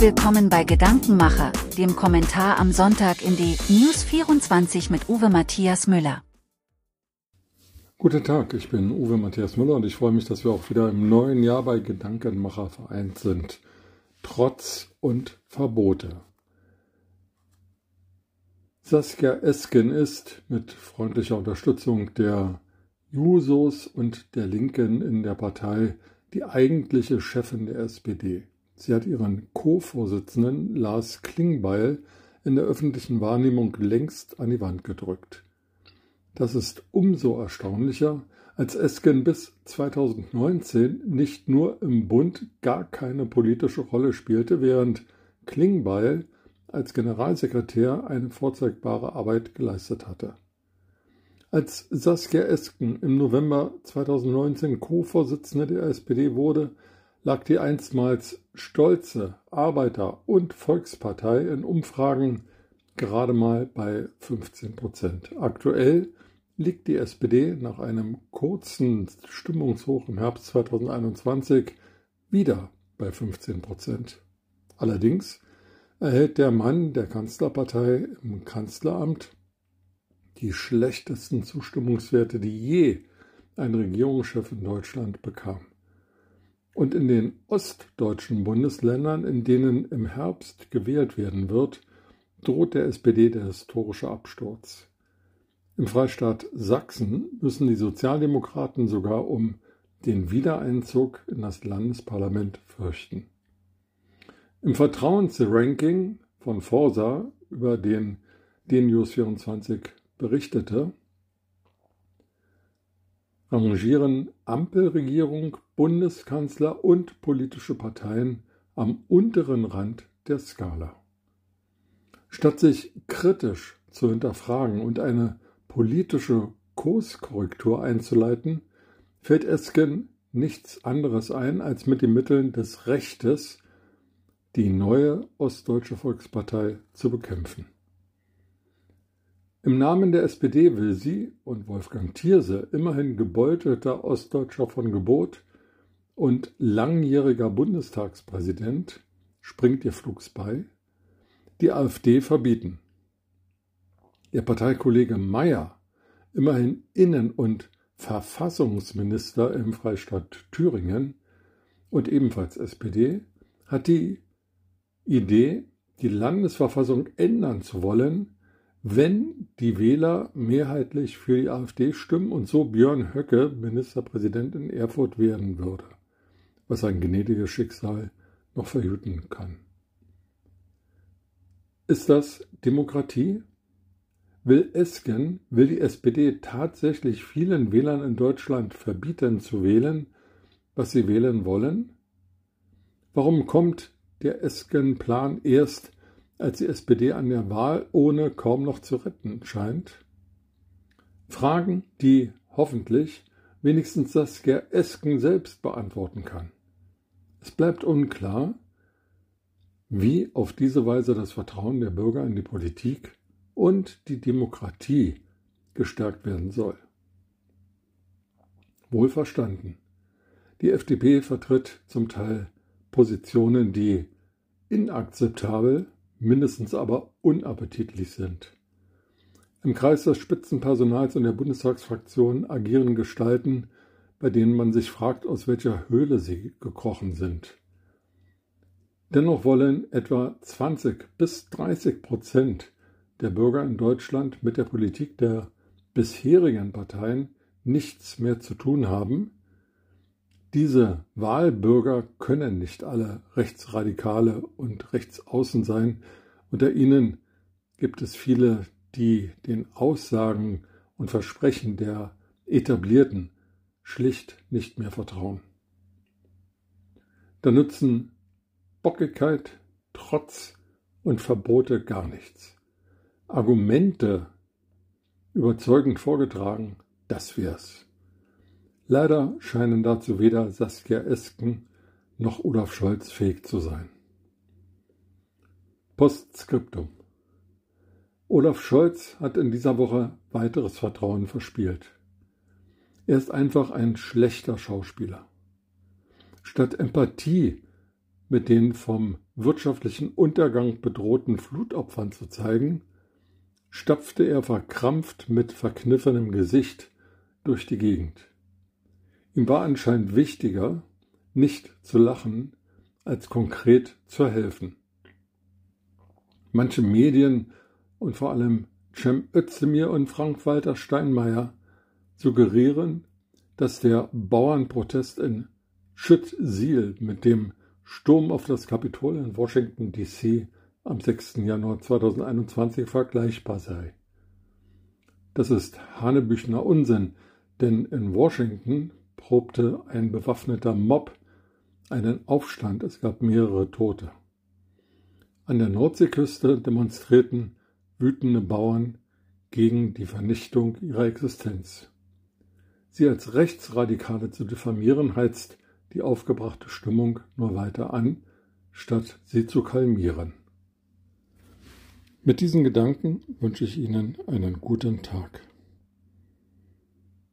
willkommen bei Gedankenmacher, dem Kommentar am Sonntag in die News 24 mit Uwe Matthias Müller. Guten Tag, ich bin Uwe Matthias Müller und ich freue mich, dass wir auch wieder im neuen Jahr bei Gedankenmacher vereint sind. Trotz und Verbote. Saskia Esken ist mit freundlicher Unterstützung der Jusos und der Linken in der Partei die eigentliche Chefin der SPD. Sie hat ihren Co-Vorsitzenden Lars Klingbeil in der öffentlichen Wahrnehmung längst an die Wand gedrückt. Das ist umso erstaunlicher, als Esken bis 2019 nicht nur im Bund gar keine politische Rolle spielte, während Klingbeil als Generalsekretär eine vorzeigbare Arbeit geleistet hatte. Als Saskia Esken im November 2019 Co-Vorsitzende der SPD wurde, lag die einstmals stolze Arbeiter- und Volkspartei in Umfragen gerade mal bei 15 Prozent. Aktuell liegt die SPD nach einem kurzen Stimmungshoch im Herbst 2021 wieder bei 15 Prozent. Allerdings erhält der Mann der Kanzlerpartei im Kanzleramt die schlechtesten Zustimmungswerte, die je ein Regierungschef in Deutschland bekam. Und in den ostdeutschen Bundesländern, in denen im Herbst gewählt werden wird, droht der SPD der historische Absturz. Im Freistaat Sachsen müssen die Sozialdemokraten sogar um den Wiedereinzug in das Landesparlament fürchten. Im Vertrauensranking von Forsa, über den DNews 24 berichtete, rangieren Ampelregierung, Bundeskanzler und politische Parteien am unteren Rand der Skala. Statt sich kritisch zu hinterfragen und eine politische Kurskorrektur einzuleiten, fällt Esken nichts anderes ein, als mit den Mitteln des Rechtes die neue Ostdeutsche Volkspartei zu bekämpfen. Im Namen der SPD will sie und Wolfgang Thierse, immerhin gebeutelter Ostdeutscher von Gebot und langjähriger Bundestagspräsident, springt ihr flugs bei, die AfD verbieten. Ihr Parteikollege Mayer, immerhin Innen- und Verfassungsminister im Freistaat Thüringen und ebenfalls SPD, hat die Idee, die Landesverfassung ändern zu wollen, wenn die Wähler mehrheitlich für die AfD stimmen und so Björn Höcke Ministerpräsident in Erfurt werden würde, was sein gnädiges Schicksal noch verhüten kann. Ist das Demokratie? Will Esken, will die SPD tatsächlich vielen Wählern in Deutschland verbieten zu wählen, was sie wählen wollen? Warum kommt der Esken-Plan erst als die SPD an der Wahl ohne kaum noch zu retten scheint? Fragen, die hoffentlich wenigstens Saskia Esken selbst beantworten kann. Es bleibt unklar, wie auf diese Weise das Vertrauen der Bürger in die Politik und die Demokratie gestärkt werden soll. Wohlverstanden. Die FDP vertritt zum Teil Positionen, die inakzeptabel mindestens aber unappetitlich sind. Im Kreis des Spitzenpersonals und der Bundestagsfraktion agieren Gestalten, bei denen man sich fragt, aus welcher Höhle sie gekrochen sind. Dennoch wollen etwa 20 bis 30 Prozent der Bürger in Deutschland mit der Politik der bisherigen Parteien nichts mehr zu tun haben, diese Wahlbürger können nicht alle Rechtsradikale und Rechtsaußen sein. Unter ihnen gibt es viele, die den Aussagen und Versprechen der Etablierten schlicht nicht mehr vertrauen. Da nützen Bockigkeit, Trotz und Verbote gar nichts. Argumente überzeugend vorgetragen, das wär's. Leider scheinen dazu weder Saskia Esken noch Olaf Scholz fähig zu sein. Postskriptum Olaf Scholz hat in dieser Woche weiteres Vertrauen verspielt. Er ist einfach ein schlechter Schauspieler. Statt Empathie mit den vom wirtschaftlichen Untergang bedrohten Flutopfern zu zeigen, stapfte er verkrampft mit verkniffenem Gesicht durch die Gegend. Ihm war anscheinend wichtiger, nicht zu lachen, als konkret zu helfen. Manche Medien und vor allem Cem Özdemir und Frank-Walter Steinmeier suggerieren, dass der Bauernprotest in Schütz-Siel mit dem Sturm auf das Kapitol in Washington, D.C. am 6. Januar 2021 vergleichbar sei. Das ist Hanebüchner Unsinn, denn in Washington probte ein bewaffneter Mob einen Aufstand, es gab mehrere Tote. An der Nordseeküste demonstrierten wütende Bauern gegen die Vernichtung ihrer Existenz. Sie als Rechtsradikale zu diffamieren, heizt die aufgebrachte Stimmung nur weiter an, statt sie zu kalmieren. Mit diesen Gedanken wünsche ich Ihnen einen guten Tag.